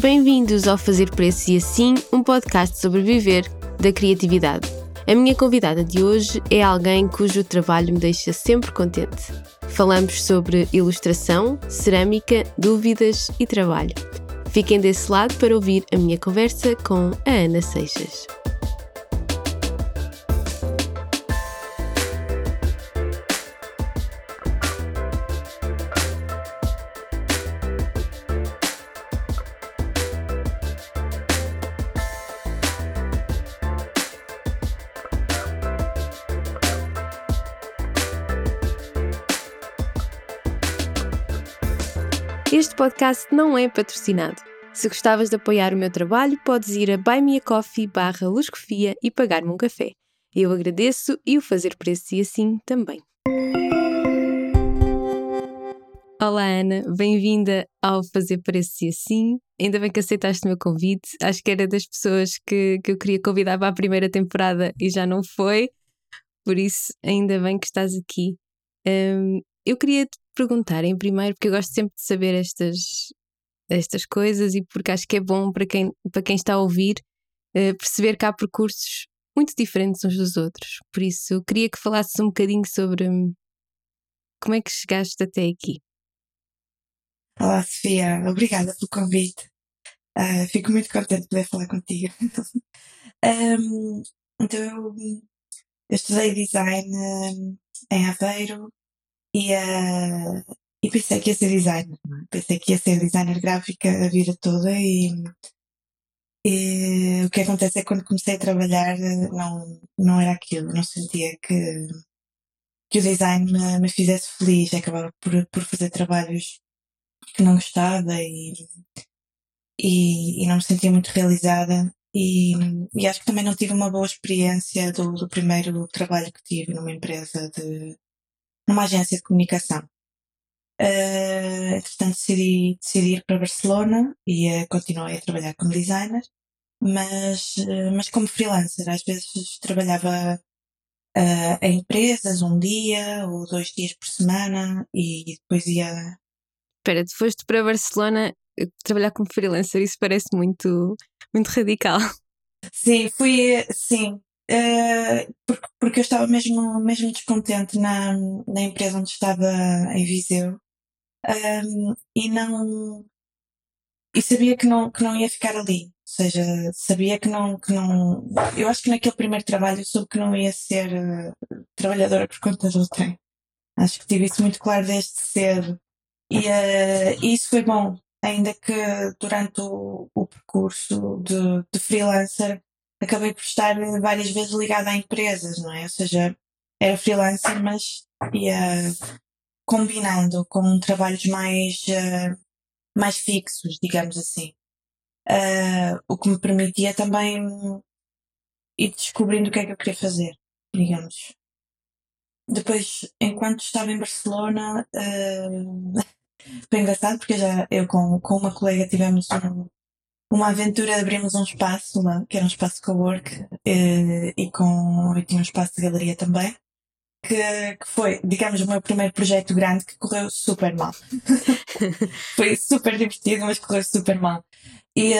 Bem-vindos ao Fazer Preço e Assim, um podcast sobre viver da criatividade. A minha convidada de hoje é alguém cujo trabalho me deixa sempre contente. Falamos sobre ilustração, cerâmica, dúvidas e trabalho. Fiquem desse lado para ouvir a minha conversa com a Ana Seixas. Podcast não é patrocinado. Se gostavas de apoiar o meu trabalho, podes ir a buymeacoffee barra luscofia e pagar-me um café. Eu agradeço e o fazer preço e assim também. Olá Ana, bem-vinda ao Fazer Preço e Assim. Ainda bem que aceitaste o meu convite. Acho que era das pessoas que, que eu queria convidar para a primeira temporada e já não foi. Por isso, ainda bem que estás aqui. Um, eu queria te perguntar em primeiro, porque eu gosto sempre de saber estas, estas coisas e porque acho que é bom para quem, para quem está a ouvir uh, perceber que há percursos muito diferentes uns dos outros. Por isso, queria que falasses um bocadinho sobre hum, como é que chegaste até aqui. Olá, Sofia. Obrigada pelo convite. Uh, fico muito contente de poder falar contigo. um, então, eu, eu estudei design um, em Aveiro e, uh, e pensei que ia ser designer. É? Pensei que ia ser designer gráfica a vida toda e, e o que acontece é que quando comecei a trabalhar não, não era aquilo. Não sentia que, que o design me, me fizesse feliz. Acabava por, por fazer trabalhos que não gostava e, e, e não me sentia muito realizada. E, e, acho que também não tive uma boa experiência do, do primeiro trabalho que tive numa empresa de, numa agência de comunicação. Uh, entretanto, decidi, decidi ir para Barcelona e uh, continuei a trabalhar como designer, mas, uh, mas como freelancer. Às vezes trabalhava uh, em empresas um dia ou dois dias por semana e depois ia. Espera, tu foste para Barcelona trabalhar como freelancer, isso parece muito, muito radical. Sim, fui, sim, Uh, porque, porque eu estava mesmo, mesmo descontente na, na empresa onde estava em Viseu um, e não e sabia que não, que não ia ficar ali. Ou seja, sabia que não, que não. Eu acho que naquele primeiro trabalho eu soube que não ia ser uh, trabalhadora por conta do trem. Acho que tive isso muito claro desde cedo. E, uh, e isso foi bom, ainda que durante o, o percurso de, de freelancer acabei por estar várias vezes ligada a empresas, não é? Ou seja, era freelancer, mas ia combinando com trabalhos mais, uh, mais fixos, digamos assim. Uh, o que me permitia também ir descobrindo o que é que eu queria fazer, digamos. Depois, enquanto estava em Barcelona, uh, foi engraçado porque já eu com, com uma colega tivemos um, uma aventura de abrirmos um espaço lá, que era um espaço co-work, e, e com e tinha um espaço de galeria também, que, que foi, digamos, o meu primeiro projeto grande que correu super mal. foi super divertido, mas correu super mal. E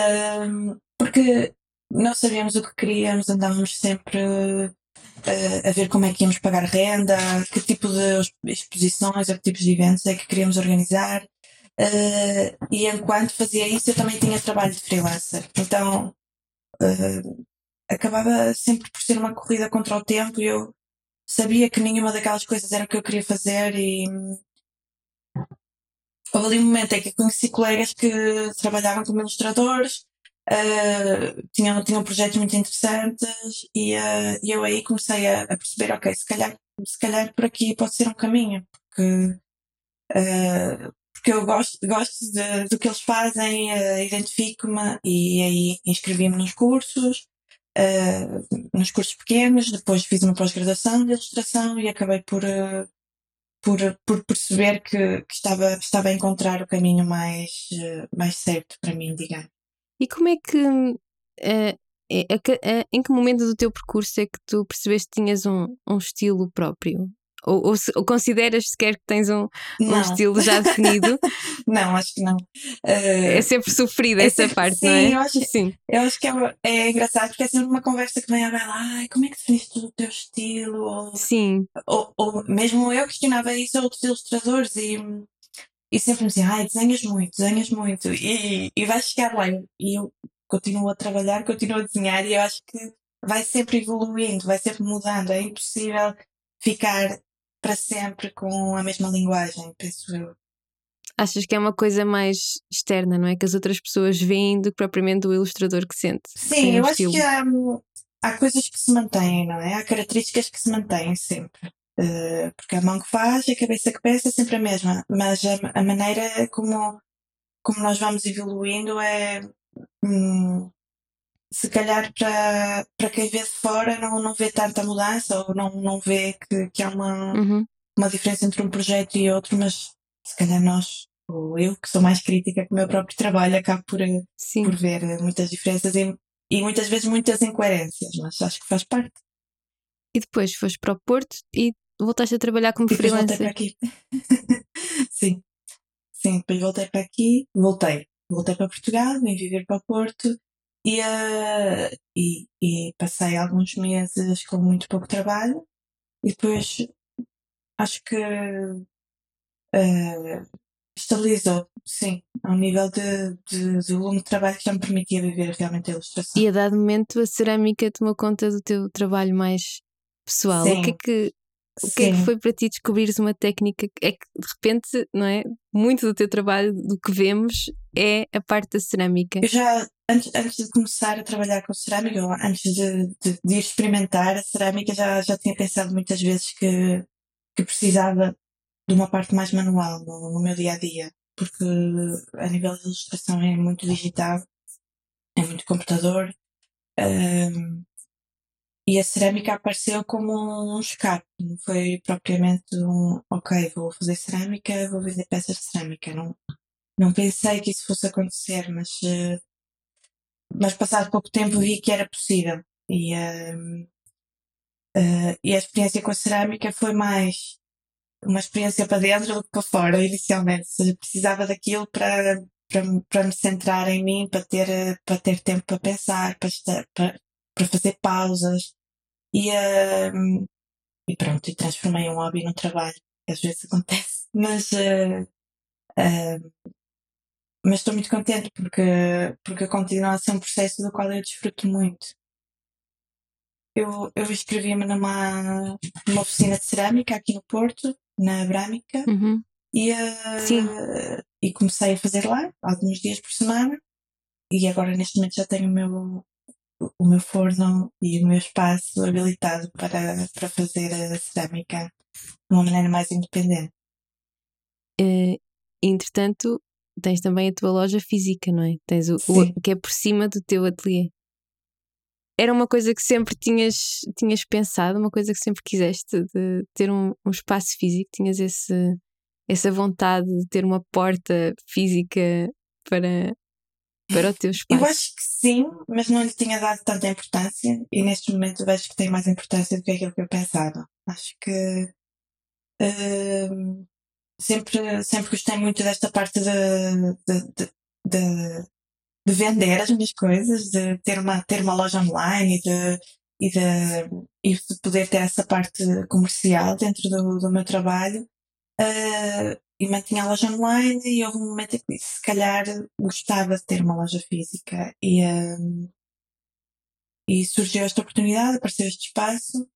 um, porque não sabíamos o que queríamos, andávamos sempre uh, a ver como é que íamos pagar renda, que tipo de exposições ou que tipos de eventos é que queríamos organizar. Uh, e enquanto fazia isso, eu também tinha trabalho de freelancer. Então, uh, acabava sempre por ser uma corrida contra o tempo e eu sabia que nenhuma daquelas coisas era o que eu queria fazer e houve ali um momento em que conheci colegas que trabalhavam como ilustradores, uh, tinham, tinham projetos muito interessantes e, uh, eu aí comecei a, a, perceber, ok, se calhar, se calhar por aqui pode ser um caminho, porque uh, porque eu gosto, gosto de, do que eles fazem, uh, identifico-me e aí inscrevi-me nos cursos, uh, nos cursos pequenos, depois fiz uma pós-graduação de ilustração e acabei por, uh, por, por perceber que, que, estava, estava a encontrar o caminho mais, mais certo para mim, digamos. E como é que. Em que momento do teu percurso é que tu percebeste que tinhas um, um estilo próprio? Ou, ou, ou consideras sequer que tens um, um estilo já definido? não, acho que não. Uh, é sempre sofrida é essa sempre, parte, sim, não é? Eu acho, sim, eu acho que é, é engraçado porque é sempre uma conversa que vem a Ai, como é que definiste o teu estilo? Ou, sim. Ou, ou mesmo eu questionava isso a outros ilustradores e, e sempre me diziam, ai, desenhas muito, desenhas muito. E, e vais chegar lá e eu continuo a trabalhar, continuo a desenhar e eu acho que vai sempre evoluindo, vai sempre mudando. É impossível ficar para sempre com a mesma linguagem, penso eu. Achas que é uma coisa mais externa, não é? Que as outras pessoas veem do que propriamente o ilustrador que sente. Sim, eu acho que há, há coisas que se mantêm, não é? Há características que se mantêm sempre. Uh, porque a mão que faz e a cabeça que pensa é sempre a mesma. Mas a, a maneira como, como nós vamos evoluindo é. Hum, se calhar para, para quem vê de fora não, não vê tanta mudança ou não, não vê que, que há uma, uhum. uma diferença entre um projeto e outro, mas se calhar nós, ou eu que sou mais crítica com o meu próprio trabalho, acabo por, Sim. por ver muitas diferenças e, e muitas vezes muitas incoerências, mas acho que faz parte. E depois foste para o Porto e voltaste a trabalhar como e freelancer. voltei para aqui. Sim. Sim, depois voltei para aqui, voltei. Voltei para Portugal, vim viver para o Porto e, uh, e, e, passei alguns meses com muito pouco trabalho e depois acho que uh, estabilizou, sim, ao nível de, de, de volume de trabalho que já me permitia viver realmente a ilustração. E a dado momento a cerâmica tomou conta do teu trabalho mais pessoal. Sim. O que é que o que é que foi para ti descobrires uma técnica? É que de repente, não é? Muito do teu trabalho, do que vemos, é a parte da cerâmica. Eu já, antes, antes de começar a trabalhar com cerâmica, ou antes de, de, de, ir experimentar a cerâmica, já, já tinha pensado muitas vezes que, que precisava de uma parte mais manual no, no meu dia a dia, porque a nível de ilustração é muito digital, é muito computador. Um, e a cerâmica apareceu como um escape, não foi propriamente um ok, vou fazer cerâmica, vou vender peças de cerâmica. Não, não pensei que isso fosse acontecer, mas, uh, mas passado pouco tempo vi que era possível. E, uh, e a experiência com a cerâmica foi mais uma experiência para dentro do que para fora, inicialmente. Precisava daquilo para, para, para me centrar em mim, para ter, para ter tempo para pensar, para, estar, para, para fazer pausas. E, uh, e pronto, e transformei um hobby num trabalho. Às vezes acontece. Mas, uh, uh, mas estou muito contente porque, porque continua a ser um processo do qual eu desfruto muito. Eu, eu inscrevi-me numa, numa oficina de cerâmica aqui no Porto, na Brâmica, uhum. e, uh, e comecei a fazer lá, alguns dias por semana. E agora, neste momento, já tenho o meu, o meu forno e o meu espaço habilitado para, para fazer a cerâmica de uma maneira mais independente. Uh, entretanto, tens também a tua loja física, não é? Tens o, o, que é por cima do teu ateliê. Era uma coisa que sempre tinhas, tinhas pensado, uma coisa que sempre quiseste de ter um, um espaço físico, tinhas esse, essa vontade de ter uma porta física para, para o teu espaço? Eu acho que sim, mas não lhe tinha dado tanta importância e neste momento vejo que tem mais importância do que aquilo que eu pensava. Acho que uh, sempre, sempre gostei muito desta parte de, de, de, de, de vender as minhas coisas, de ter uma, ter uma loja online e de, e de, e de poder ter essa parte comercial dentro do, do meu trabalho. Uh, e mantinha a loja online e houve um momento em que disse, se calhar gostava de ter uma loja física e, um, e surgiu esta oportunidade, apareceu este espaço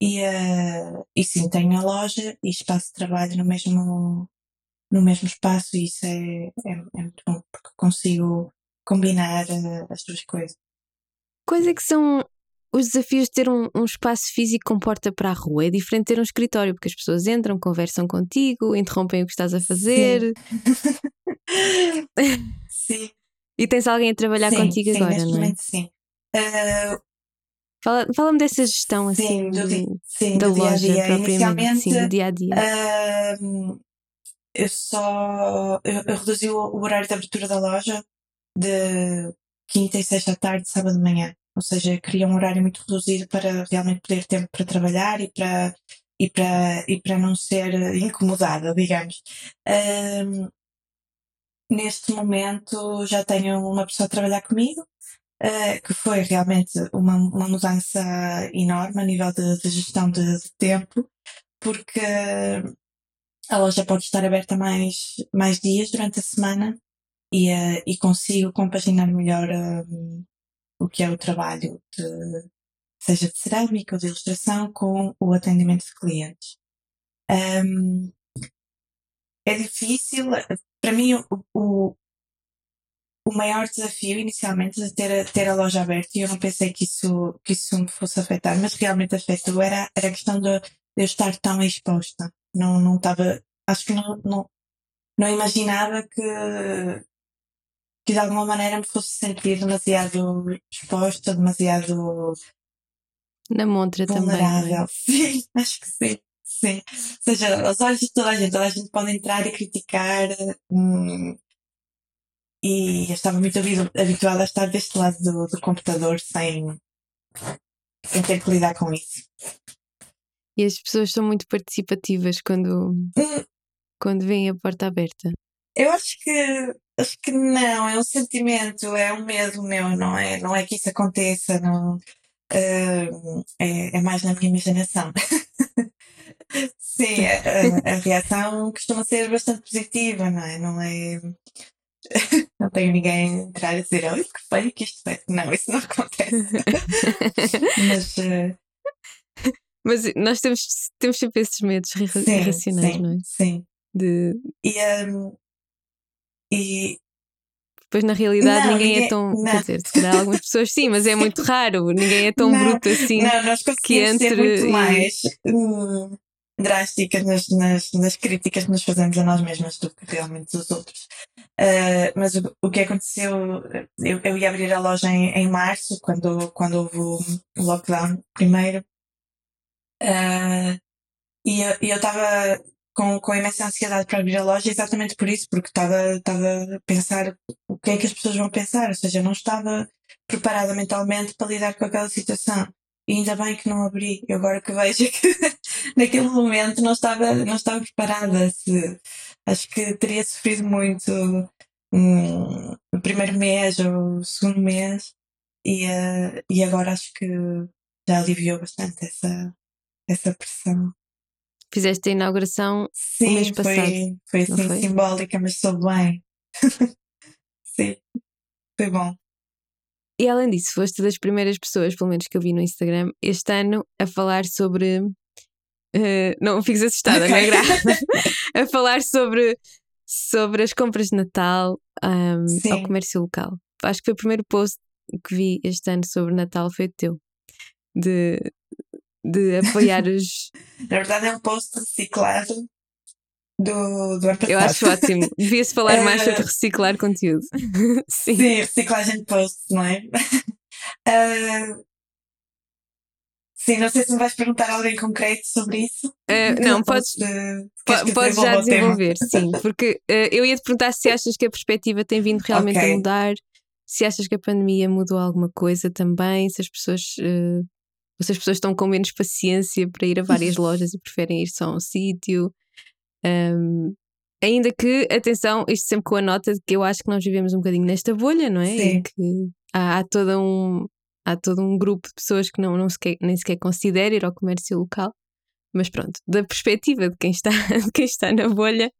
e, uh, e sim, tenho a loja e espaço de trabalho no mesmo, no mesmo espaço e isso é, é, é muito bom porque consigo combinar uh, as duas coisas. Quais é que são os desafios de ter um, um, espaço físico com porta para a rua é diferente de ter um escritório, porque as pessoas entram, conversam contigo, interrompem o que estás a fazer. Sim. sim. E tens alguém a trabalhar sim, contigo sim, agora, não é? Momento, sim. Uh, Fala, fala-me dessa gestão assim sim, do, de, sim, da do loja dia -dia. propriamente, sim, do dia a dia. Uh, eu só eu, eu reduzi o, o horário de abertura da loja de quinta e sexta à tarde, sábado de manhã. Ou seja, queria um horário muito reduzido para realmente poder ter tempo para trabalhar e para, e para, e para não ser incomodada, digamos. Um, neste momento já tenho uma pessoa a trabalhar comigo, uh, que foi realmente uma, uma mudança enorme a nível de, de gestão de, de, tempo, porque a loja pode estar aberta mais, mais dias durante a semana e, uh, e consigo compaginar melhor um, o que é o trabalho de, seja de cerâmica ou de ilustração, com o atendimento de clientes. Um, é difícil, para mim, o, o, o, maior desafio inicialmente de ter, ter a loja aberta, e eu não pensei que isso, que isso me fosse afetar, mas realmente afetou, era, era a questão de, de eu estar tão exposta. Não, não estava, acho que não, não, não imaginava que, que de alguma maneira me fosse sentir demasiado exposta, demasiado na montra vulnerável. também. Sim, acho que sim. Sim. Ou seja, aos olhos de toda a gente, toda a gente pode entrar e criticar. Hum, e eu estava muito habituada a estar deste lado do, do computador sem, sem ter que lidar com isso. E as pessoas são muito participativas quando, hum. quando veem a porta aberta. Eu acho que acho que não, é um sentimento, é um medo meu, não é? Não é que isso aconteça, não, uh, é, é, mais na minha imaginação. Sim, a, a, reação costuma ser bastante positiva, não é? Não é. Não tenho ninguém entrar e dizer, olha que feio que isto é. Não, isso não acontece. Mas. Uh... Mas nós temos, temos sempre esses medos irracionais, sim, não é? Sim. De... E, um, e Pois na realidade não, ninguém, é ninguém, é tão. Não. Quer dizer, se calhar algumas pessoas sim, mas é muito raro. Ninguém é tão não, bruto assim. Não, nós que entre. Ser muito mais hum, drásticas nas, nas, nas, críticas que nos fazemos a nós mesmas do que realmente os outros. Uh, mas o, o, que aconteceu, eu, eu ia abrir a loja em, em março, quando, quando houve o lockdown primeiro. Uh, e eu estava com, com imensa ansiedade para abrir a loja exatamente por isso, porque estava, a pensar o que é que as pessoas vão pensar, ou seja, não estava preparada mentalmente para lidar com aquela situação. E ainda bem que não abri, eu agora que vejo que naquele momento não estava, não estava preparada. Se, acho que teria sofrido muito um, o primeiro mês ou o segundo mês e, uh, e agora acho que já aliviou bastante essa, essa pressão. Fizeste a inauguração Sim, mês passado. Foi, foi assim foi? simbólica, mas soube bem. Sim, foi bom. E além disso, foste das primeiras pessoas, pelo menos que eu vi no Instagram, este ano, a falar sobre. Uh, não fiques assustada, okay. não é grave? a falar sobre, sobre as compras de Natal um, ao comércio local. Acho que foi o primeiro post que vi este ano sobre Natal, foi o teu. De, de apoiar os. Na verdade, é um post reciclado do, do ano passado. Eu acho ótimo. Devia-se falar mais sobre reciclar conteúdo. Sim. Sim, reciclagem de posts, não é? Uh, sim, não sei se me vais perguntar alguém concreto sobre isso. Uh, não, podes, de, podes já desenvolver, sim, porque uh, eu ia te perguntar se achas que a perspectiva tem vindo realmente okay. a mudar, se achas que a pandemia mudou alguma coisa também, se as pessoas uh, se as pessoas estão com menos paciência para ir a várias lojas e preferem ir só a um sítio. Um, ainda que, atenção, isto sempre com a nota de que eu acho que nós vivemos um bocadinho nesta bolha, não é? Sim. Que há, há, todo um, há todo um grupo de pessoas que não, não sequer, nem sequer considera ir ao comércio local. Mas pronto, da perspectiva de quem está, de quem está na bolha,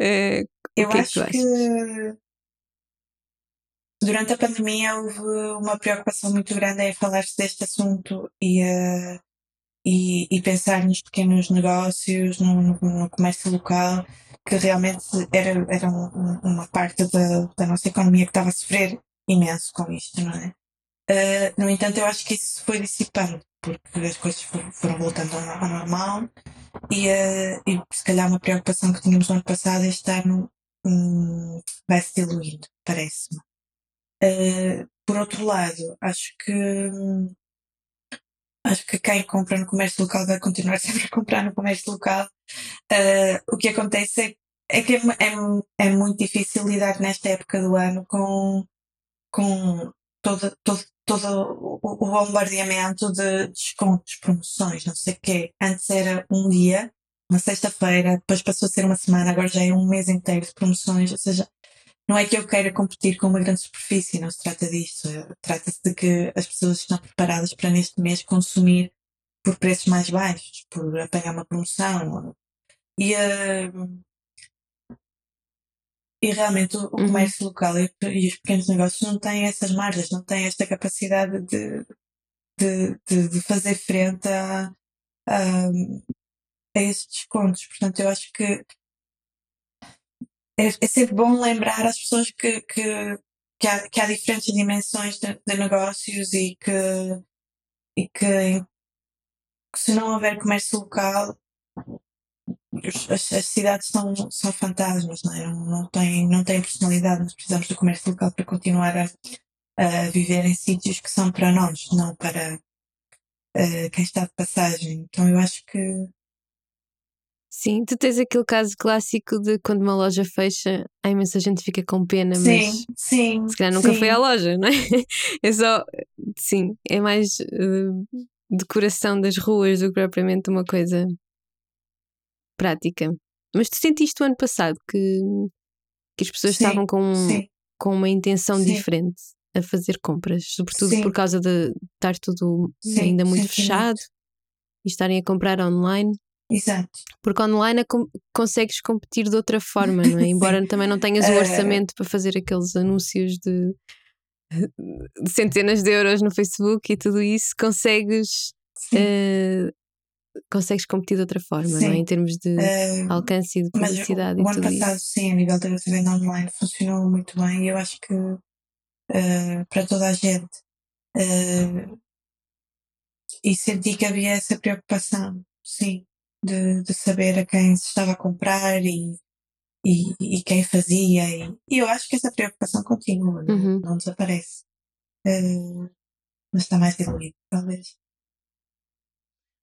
uh, eu o que acho é que tu achas? Que Durante a pandemia houve uma preocupação muito grande em falar-se deste assunto e, uh, e, e, pensar nos pequenos negócios, no, no, no, comércio local, que realmente era, era um, uma parte da, da nossa economia que estava a sofrer imenso com isto, não é? Uh, no entanto, eu acho que isso foi dissipando, porque as coisas foram voltando ao, normal e, uh, e se calhar uma preocupação que tínhamos no ano passado este ano um, vai se diluindo, parece-me. Uh, por outro lado, acho que acho que quem compra no comércio local vai continuar sempre a comprar no comércio local. Uh, o que acontece é, é que é, é, é, muito difícil lidar nesta época do ano com, com todo, todo, todo o, bombardeamento de descontos, promoções, não sei o quê. Antes era um dia, uma sexta-feira, depois passou a ser uma semana, agora já é um mês inteiro de promoções, ou seja, não é que eu queira competir com uma grande superfície, não se trata disso. Trata-se de que as pessoas estão preparadas para neste mês consumir por preços mais baixos, por apanhar uma promoção. E, uh, e realmente o, uhum. comércio local e, e, os pequenos negócios não têm essas margens, não têm esta capacidade de, de, de, de fazer frente a, a, a esses descontos. Portanto, eu acho que é, é sempre bom lembrar às pessoas que, que, que, há, que há diferentes dimensões de, de negócios e que, e que, que se não houver comércio local, as, as, cidades são, são fantasmas, não, é? não, têm, não têm personalidade, nós precisamos do comércio local para continuar a, a viver em sítios que são para nós, não para uh, quem está de passagem. Então eu acho que. Sim, tu tens aquele caso clássico de quando uma loja fecha, a imensa gente fica com pena, sim, mas sim, se calhar nunca sim. foi à loja, não é? É só, sim, é mais uh, decoração das ruas do que propriamente uma coisa prática. Mas tu sentiste o ano passado que, que as pessoas sim, estavam com, sim. com uma intenção Sim. diferente a fazer compras, sobretudo por causa de estar tudo ainda muito fechado e estarem a comprar online, Exato. porque online a com- consegues competir de outra forma, não é? Embora também não tenhas o Eh, orçamento para fazer aqueles anúncios de, de centenas de euros no Facebook e tudo isso, consegues Sim. Consegues competir de outra forma, não é? Em termos de Eh, alcance e de mas publicidade o, o e ano passado, isso. sim, a nível da venda online funcionou muito bem e eu acho que eh, para toda a gente. eh, e senti que havia essa preocupação, sim, de, de saber a quem se estava a comprar e, e, e quem fazia. E, e eu acho que essa preocupação continua, não, Uhum. não desaparece. Eh, mas está mais diluído, talvez.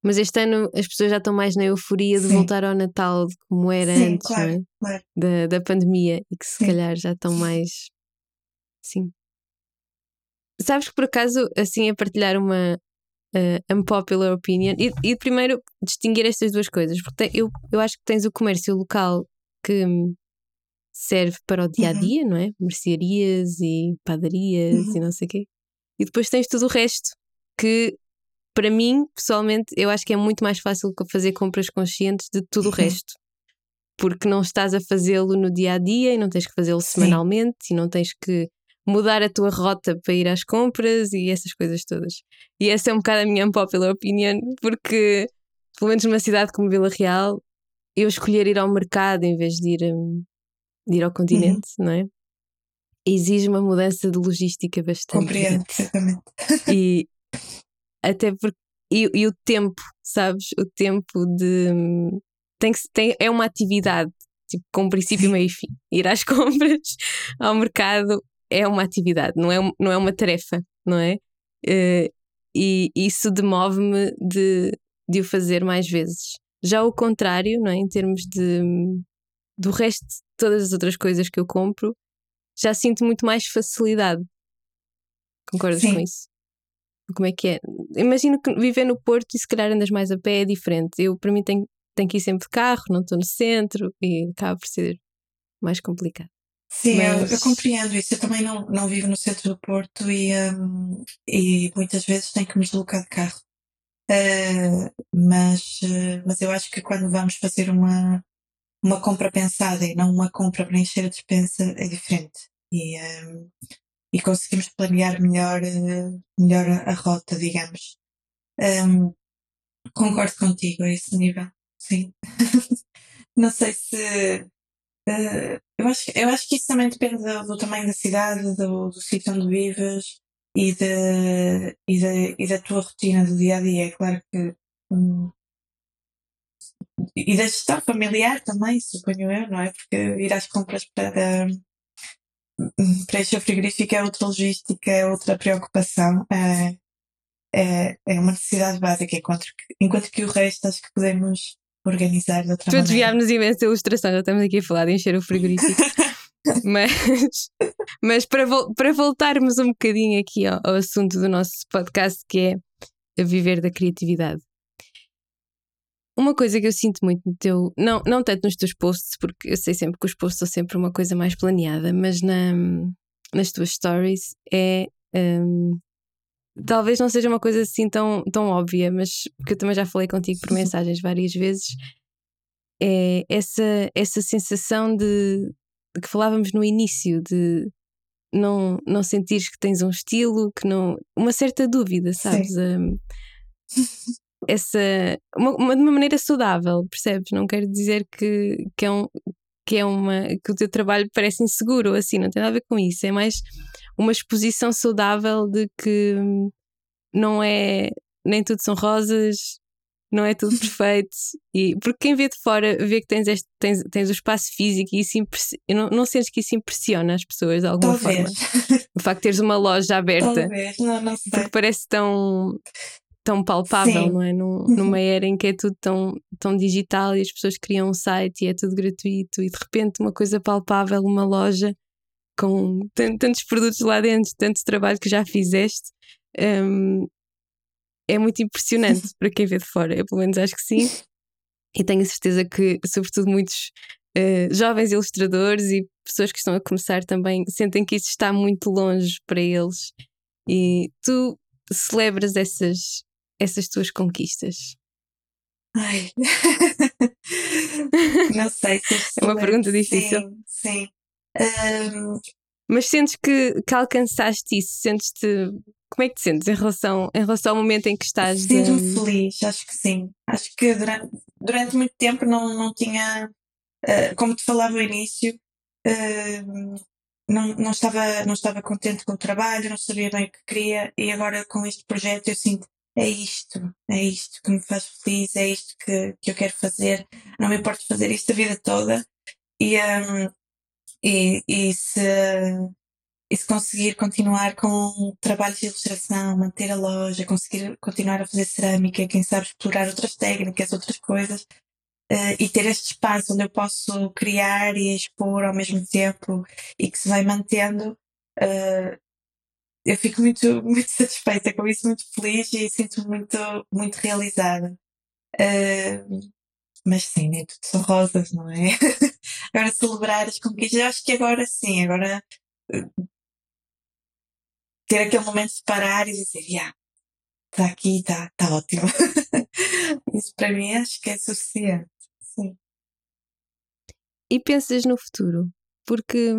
Mas este ano as pessoas já estão mais na euforia de Sim. voltar ao Natal de como era Sim, antes, claro, é? claro. Da, da pandemia e que se Sim. calhar já estão mais. Sim. Sabes que por acaso, assim, a partilhar uma uh, unpopular opinion e, e primeiro distinguir estas duas coisas, porque tem- eu, eu acho que tens o comércio local que hum, serve para o dia a Uhum. dia, não é? Mercearias e padarias e Uhum. não sei o quê. E depois tens tudo o resto que para mim, pessoalmente, eu acho que é muito mais fácil fazer compras conscientes de tudo o Uhum. resto. Porque não estás a fazê-lo no dia a dia e não tens que fazê-lo semanalmente e não tens que mudar a tua rota para ir às compras e essas coisas todas. E essa é um bocado a minha unpopular opinion, porque, pelo menos numa cidade como Vila Real, eu escolher ir ao mercado em vez de ir, hum, de ir ao continente, não é? Exige uma mudança de logística bastante Compreendo perfeitamente. e até porque e, e o tempo, sabes? O tempo de tem que tem, é uma atividade tipo, com princípio, meio e fim. Ir às compras ao mercado é uma atividade, não é, não é uma tarefa, não é? Eh, e isso demove-me de, de o fazer mais vezes. Já o contrário, não é? Em termos de do resto de todas as outras coisas que eu compro, já sinto muito mais facilidade. Concordas Sim. com isso? Como é que é? Imagino que viver no Porto e se calhar andas mais a pé é diferente. Eu, para mim, tenho, tenho que ir sempre de carro, não estou no centro e acaba por ser mais complicado. Sim, eu- eu, Mas- compreendo isso. Eu também não, não vivo no centro do Porto e, hum, e muitas vezes tenho que me deslocar de carro. Eh, mas, eh, mas eu acho que quando vamos fazer uma, uma compra pensada e não uma compra para encher a despensa é diferente. E, hum, e conseguimos planear melhor, eh, melhor a, rota, digamos. Hum, concordo contigo a esse nível, sim. não sei se. eh, eu, acho, eu acho que isso também depende do, do tamanho da cidade, do, do sítio onde vives e, de, e, de, e da tua rotina do dia a dia. É claro que. hum, e da gestão familiar também, suponho eu, não é? Porque ir às compras para, hum, para encher o frigorífico é outra logística, é outra preocupação. É, é, é uma necessidade básica, enquanto que, enquanto que o resto acho que podemos organizar de outra Tu maneira. desviámos imenso a ilustração, já estamos aqui a falar de encher o frigorífico. mas, mas para, para voltarmos um bocadinho aqui ao, ao assunto do nosso podcast, que é a viver da criatividade. Uma coisa que eu sinto muito no teu, não, não tanto nos teus posts, porque eu sei sempre que os posts são sempre uma coisa mais planeada, mas na, nas tuas stories é. Um, talvez não seja uma coisa assim tão, tão óbvia, mas porque eu também já falei contigo por mensagens várias vezes, é essa, essa sensação de, de que falávamos no início, de não, não sentires que tens um estilo, que não. uma certa dúvida, sabes? Um, essa. Uma, uma, de uma maneira saudável, percebes? Não quero dizer que, que é um. Que, é uma, que o teu trabalho parece inseguro ou assim, não tem nada a ver com isso. É mais uma exposição saudável de que não é nem tudo são rosas, não é tudo perfeito. E, porque quem vê de fora vê que tens, este, tens, tens o espaço físico e isso não, não sentes que isso impressiona as pessoas de alguma Talvez. forma. O facto de teres uma loja aberta. Talvez, não, não sei. Porque parece tão, tão palpável, Sim. não é? Num, uhum. numa era em que é tudo tão, tão digital e as pessoas criam um site e é tudo gratuito e de repente uma coisa palpável, uma loja com tantos produtos lá dentro, tanto trabalho que já fizeste. Um, é muito impressionante para quem vê de fora. Eu, pelo menos, acho que sim. E tenho a certeza que, sobretudo, muitos uh, jovens ilustradores e pessoas que estão a começar também sentem que isso está muito longe para eles. E tu celebras essas, essas tuas conquistas? Ai. Não sei se é uma pergunta difícil. Sim, sim. Um... Mas sentes que, que alcançaste isso? Sentes-te como é que te sentes em relação, em relação ao momento em que estás? Sinto-me de... feliz, acho que sim. Acho que durante, durante muito tempo não, não tinha, uh, como te falava no início, uh, não, não, estava, não estava contente com o trabalho, não sabia bem o que queria e agora com este projeto eu sinto é isto, é isto que me faz feliz, é isto que, que eu quero fazer, não me importa fazer isto a vida toda. E, um, e, e se e se conseguir continuar com trabalhos de ilustração, manter a loja, conseguir continuar a fazer cerâmica, quem sabe explorar outras técnicas, outras coisas, uh, e ter este espaço onde eu posso criar e expor ao mesmo tempo e que se vai mantendo, uh, eu fico muito, muito satisfeita com isso, muito feliz e sinto-me muito, muito realizada. Uh, mas sim, nem tudo são rosas, não é? agora celebrar as conquistas, eu acho que agora sim, agora ter aquele momento de parar e dizer, yeah, está aqui, está tá ótimo. Isso para mim acho que é suficiente. Sim. E pensas no futuro? Porque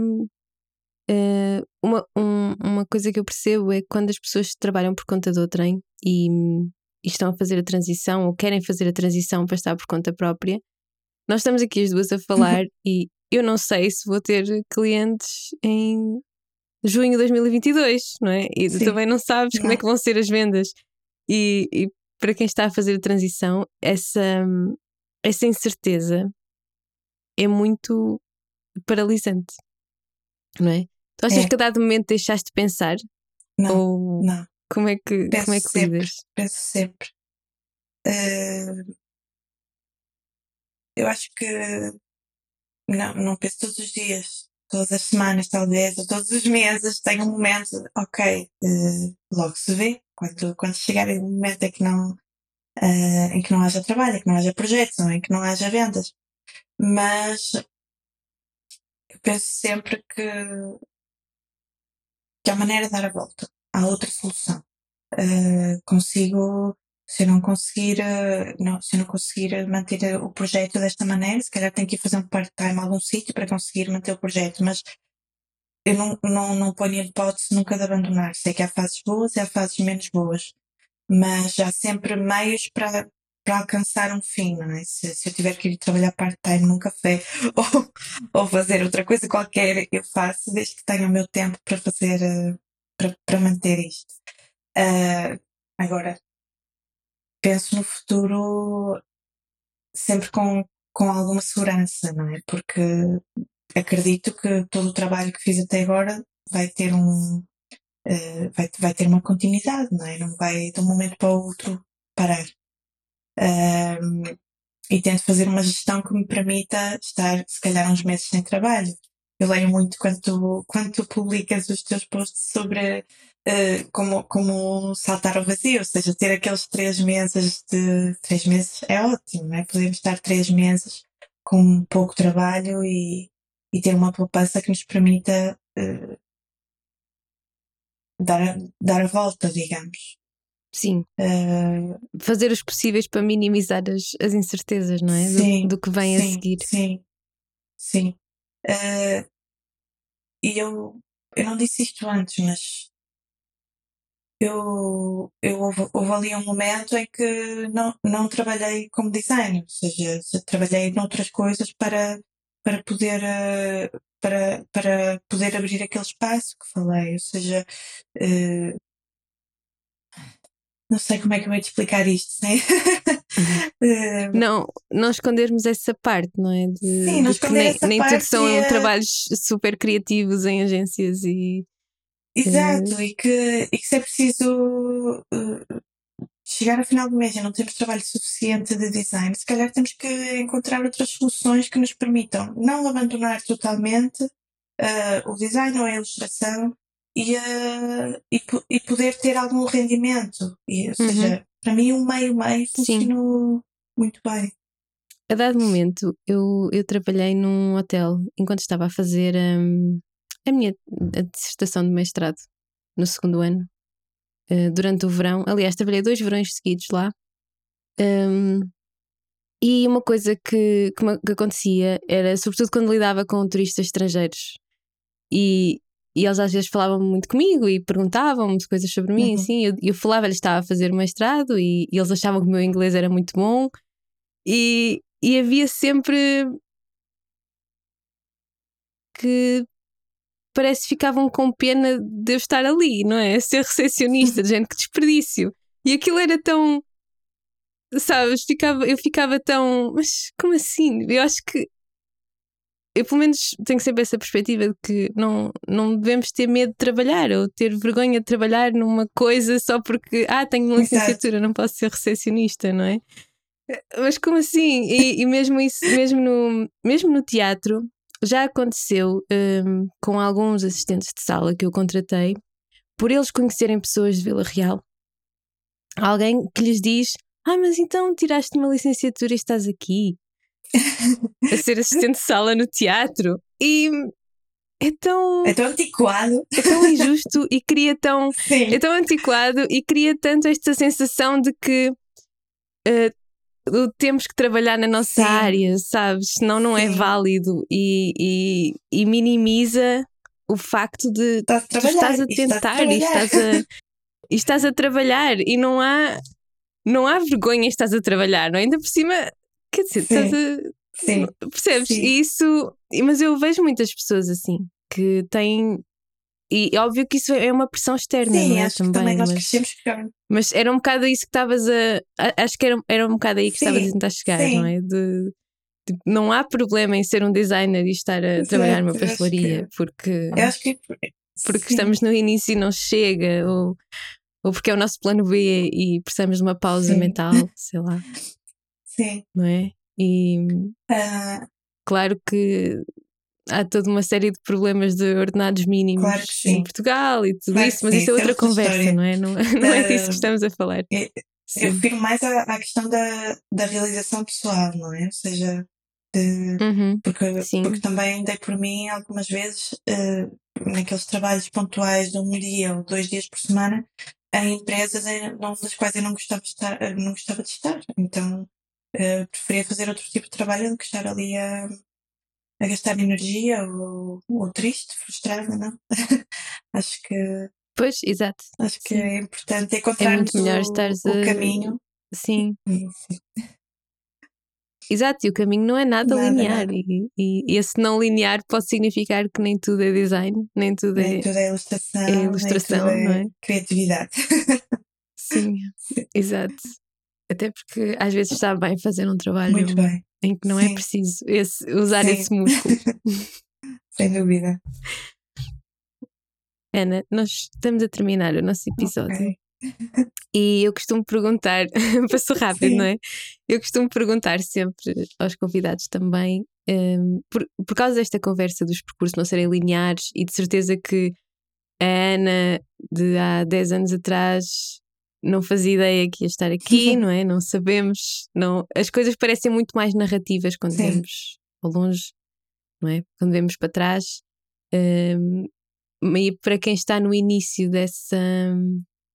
uh, uma, um, uma coisa que eu percebo é que quando as pessoas trabalham por conta do outrem e, e estão a fazer a transição ou querem fazer a transição para estar por conta própria, nós estamos aqui as duas a falar e eu não sei se vou ter clientes em junho de 2022, não é? E Sim. também não sabes como é que vão ser as vendas. E, e, para quem está a fazer a transição, essa, essa incerteza é muito paralisante, não é? Tu achas é. que a dado momento deixaste de pensar? Não, Ou não. Como é que, penso como é que sempre, lidas? Penso sempre. Uh, eu acho que não, não penso todos os dias todas as semanas, talvez, ou todos os meses, tenho um momento, ok, uh, logo se vê, quando, quando chegar um momento em que não, uh, em que não haja trabalho, em que não haja projetos, ou em que não haja vendas. Mas eu penso sempre que, que há maneira de dar a volta. Há outra solução. Uh, consigo se eu não conseguir, eh, não, se não conseguir manter eh, o projeto desta maneira, se calhar tenho que ir fazer um part-time a algum sítio para conseguir manter o projeto, mas eu não, não, não ponho hipótese nunca de abandonar. Sei que há fases boas e há fases menos boas, mas há sempre meios para, para alcançar um fim, não é? Se, se eu tiver que ir trabalhar part-time num café ou, ou fazer outra coisa qualquer, eu faço desde que tenha o meu tempo para fazer, eh, para, para manter isto. Uh, agora, penso no futuro sempre com, com alguma segurança, não é? Porque acredito que todo o trabalho que fiz até agora vai ter um uh, vai, vai ter uma continuidade, não é? Não vai de um momento para o outro parar. Um, e tento fazer uma gestão que me permita estar, se calhar, uns meses sem trabalho. eu leio muito quando tu, quando tu publicas os teus posts sobre uh, como, como saltar ao vazio, ou seja, ter aqueles três meses de. Três meses é ótimo, não é? Podemos estar três meses com pouco trabalho e, e ter uma poupança que nos permita uh, dar, dar a volta, digamos. Sim. Uh, Fazer os possíveis para minimizar as, as incertezas, não é? Sim, do, do que vem sim, a seguir. Sim, sim. Uh, e eu, eu não disse isto antes, mas eu, eu houve, houve ali um momento em que não, não trabalhei como designer, ou seja, trabalhei noutras coisas para, para poder eh, para, para poder abrir aquele espaço que falei, ou seja, não sei como é que eu vou te explicar isto, né? não, não escondermos essa parte, não é? De, sim, não esconder essa nem parte. Nem tudo são trabalhos super criativos em agências e Exato, e que, e que se é preciso uh, chegar ao final do mês e não temos trabalho suficiente de design, se calhar temos que encontrar outras soluções que nos permitam não abandonar totalmente uh, o design ou a ilustração e, uh, e, e, poder ter algum rendimento. E, ou uhum. seja, para mim, um meio-meio funcionou muito bem. A dado momento, eu, eu trabalhei num hotel enquanto estava a fazer um, a minha a dissertação de mestrado no segundo ano, uh, durante o verão. Aliás, trabalhei dois verões seguidos lá. Um, e uma coisa que, que, que, acontecia era, sobretudo quando lidava com turistas estrangeiros, e, e eles às vezes falavam muito comigo e perguntavam-me coisas sobre mim, uhum. assim. Eu, eu falava-lhes estava a fazer o mestrado e, e, eles achavam que o meu inglês era muito bom, e, e havia sempre que parece que ficavam com pena de eu estar ali, não é? Ser recepcionista, de gente que desperdício. E aquilo era tão. Sabes? Ficava, eu ficava tão. Mas como assim? Eu acho que. Eu, pelo menos, tenho sempre essa perspectiva de que não, não devemos ter medo de trabalhar ou ter vergonha de trabalhar numa coisa só porque, ah, tenho uma licenciatura, não posso ser recepcionista, não é? Mas como assim? E, e mesmo isso, mesmo no, mesmo no teatro, já aconteceu um, com alguns assistentes de sala que eu contratei, por eles conhecerem pessoas de Vila Real, alguém que lhes diz: Ah, mas então tiraste uma licenciatura e estás aqui a ser assistente de sala no teatro. E é tão. É tão antiquado. É tão injusto e cria tão. Sim. É tão antiquado e cria tanto esta sensação de que uh, temos que trabalhar na nossa Sim. área, sabes? Senão não é Sim. é válido e, e, e, minimiza o facto de estás tu estás a tentar e estás a, e estás a trabalhar e não há, não há vergonha estás a trabalhar, não? É? Ainda por cima, quer dizer, Sim. estás a. Sim. Percebes? Sim. Isso, mas eu vejo muitas pessoas assim que têm e é óbvio que isso é uma pressão externa, Sim, não é? Acho também, que também nós mas, crescemos Mas era um bocado isso que estavas a. Acho que era, era um bocado aí que Sim. estavas a tentar chegar, não é? De, de, não há problema em ser um designer e estar a Exato, trabalhar numa pastelaria, que, porque. Eu acho que. Porque estamos no início e não chega, ou, ou porque é o nosso plano B e precisamos de uma pausa mental, sei lá. Sim. Não é? E. Uh... Claro que há toda uma série de problemas de ordenados mínimos claro em Portugal e tudo claro isso, mas isso é, é outra conversa, história. não é? Não, não é disso que estamos a falar. Eu, eu refiro mais à, à, questão da, da realização pessoal, não é? Ou seja, de, uhum, porque, porque também dei por mim algumas vezes uh, naqueles trabalhos pontuais de um dia ou dois dias por semana em empresas em, das quais eu não gostava de estar, não gostava de estar. Então uh, preferia fazer outro tipo de trabalho do que estar ali a, a gastar energia ou, ou triste, frustrada, não? acho que. Pois, exato. Acho que Sim. é importante encontrar é melhor o, o caminho. Sim. Sim. Exato, e o caminho não é nada, nada linear. Nada. E, e, esse não linear pode significar que nem tudo é design, nem tudo nem é. Tudo é ilustração. É ilustração, é não é? Criatividade. Sim, exato. Até porque às vezes está bem fazer um trabalho em que não é Sim. é preciso esse, usar Sim. esse músculo. Sem dúvida. Ana, nós estamos a terminar o nosso episódio. Okay. E eu costumo perguntar, passou rápido, Sim. não é? Eu costumo perguntar sempre aos convidados também um, por, por causa desta conversa dos percursos não serem lineares e de certeza que a Ana de há 10 anos atrás não fazia ideia que ia estar aqui, não é? Não sabemos, não, as coisas parecem muito mais narrativas quando Sim. vemos ao longe, não é? Quando vemos para trás. Um, e para quem está no início dessa,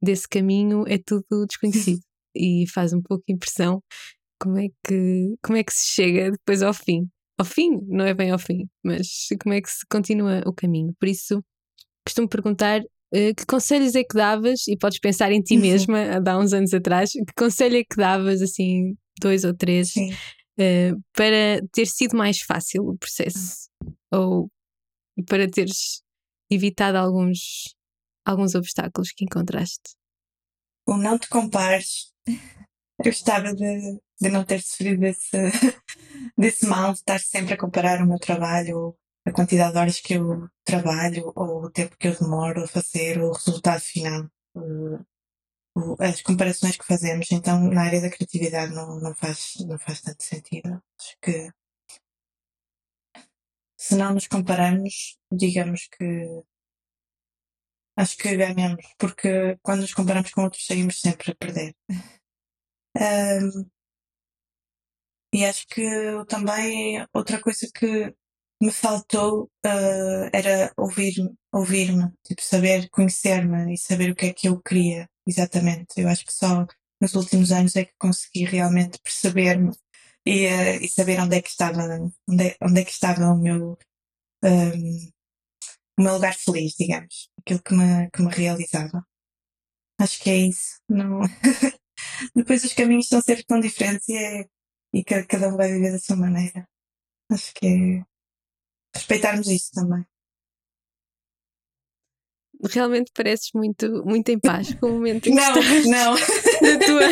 desse caminho é tudo desconhecido e faz um pouco impressão como é que como é que se chega depois ao fim. Ao fim, não é bem ao fim, mas como é que se continua o caminho. Por isso, costumo perguntar que conselhos é que davas, e podes pensar em ti uhum. mesma, há uns anos atrás, que conselho é que davas, assim, dois ou três, uh, para ter sido mais fácil o processo? Ou para teres evitado alguns, alguns obstáculos que encontraste? O não te compares. Eu gostava de, de não ter sofrido desse, desse mal, de estar sempre a comparar o meu trabalho, a quantidade de horas que eu trabalho, ou o tempo que eu demoro a fazer o resultado final. As comparações que fazemos, então na área da criatividade não, não, faz, não faz tanto sentido. Acho que se não nos compararmos, digamos que acho que ganhamos, porque quando nos comparamos com outros saímos sempre a perder. Um, e acho que também outra coisa que me faltou uh, era ouvir-me, ouvir-me, tipo, saber conhecer-me e saber o que é que eu queria exatamente. Eu acho que só nos últimos anos é que consegui realmente perceber-me e, uh, e saber onde é que estava, onde é, onde é que estava o meu, um, o meu lugar feliz, digamos, aquilo que me, que me realizava. Acho que é isso. Não... Depois os caminhos estão sempre tão diferentes e, é, e cada um vai viver da sua maneira. Acho que é respeitarmos isso também. Realmente pareces muito, muito em paz com o momento em que não, estás não. da tua.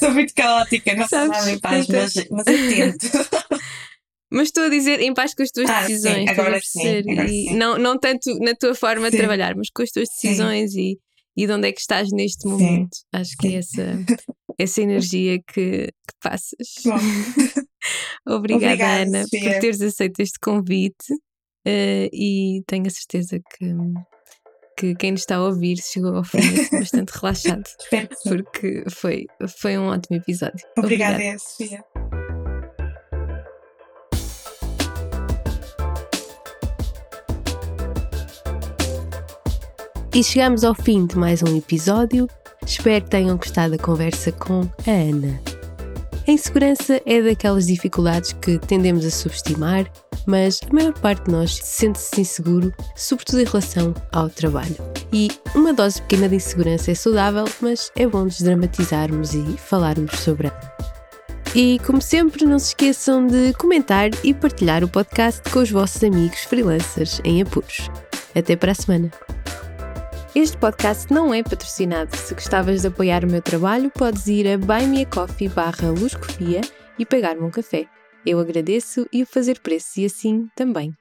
Sou muito caótica, não sou nada em paz, mas, mas eu tento. Mas estou a dizer em paz com as tuas ah, decisões. Sim, agora sim, agora sim. Não, não tanto na tua forma sim. de trabalhar, mas com as tuas decisões e, e de onde é que estás neste momento. Acho que é essa, essa energia que, que passas. Obrigada, Obrigada, Ana, Sofia. por teres aceito este convite uh, e tenho a certeza que, que quem nos está a ouvir chegou ao fim bastante relaxado. porque foi, foi um ótimo episódio. Obrigada, Obrigada. Sofia. E chegamos ao fim de mais um episódio. Espero que tenham gostado da conversa com a Ana. A insegurança é daquelas dificuldades que tendemos a subestimar, mas a maior parte de nós sente-se inseguro, sobretudo em relação ao trabalho. E uma dose pequena de insegurança é saudável, mas é bom desdramatizarmos e falarmos sobre ela. E, como sempre, não se esqueçam de comentar e partilhar o podcast com os vossos amigos freelancers em apuros. Até para a semana! Este podcast não é patrocinado. Se gostavas de apoiar o meu trabalho, podes ir a buymeacoffee barra e pagar-me um café. Eu agradeço e o fazer preço e assim também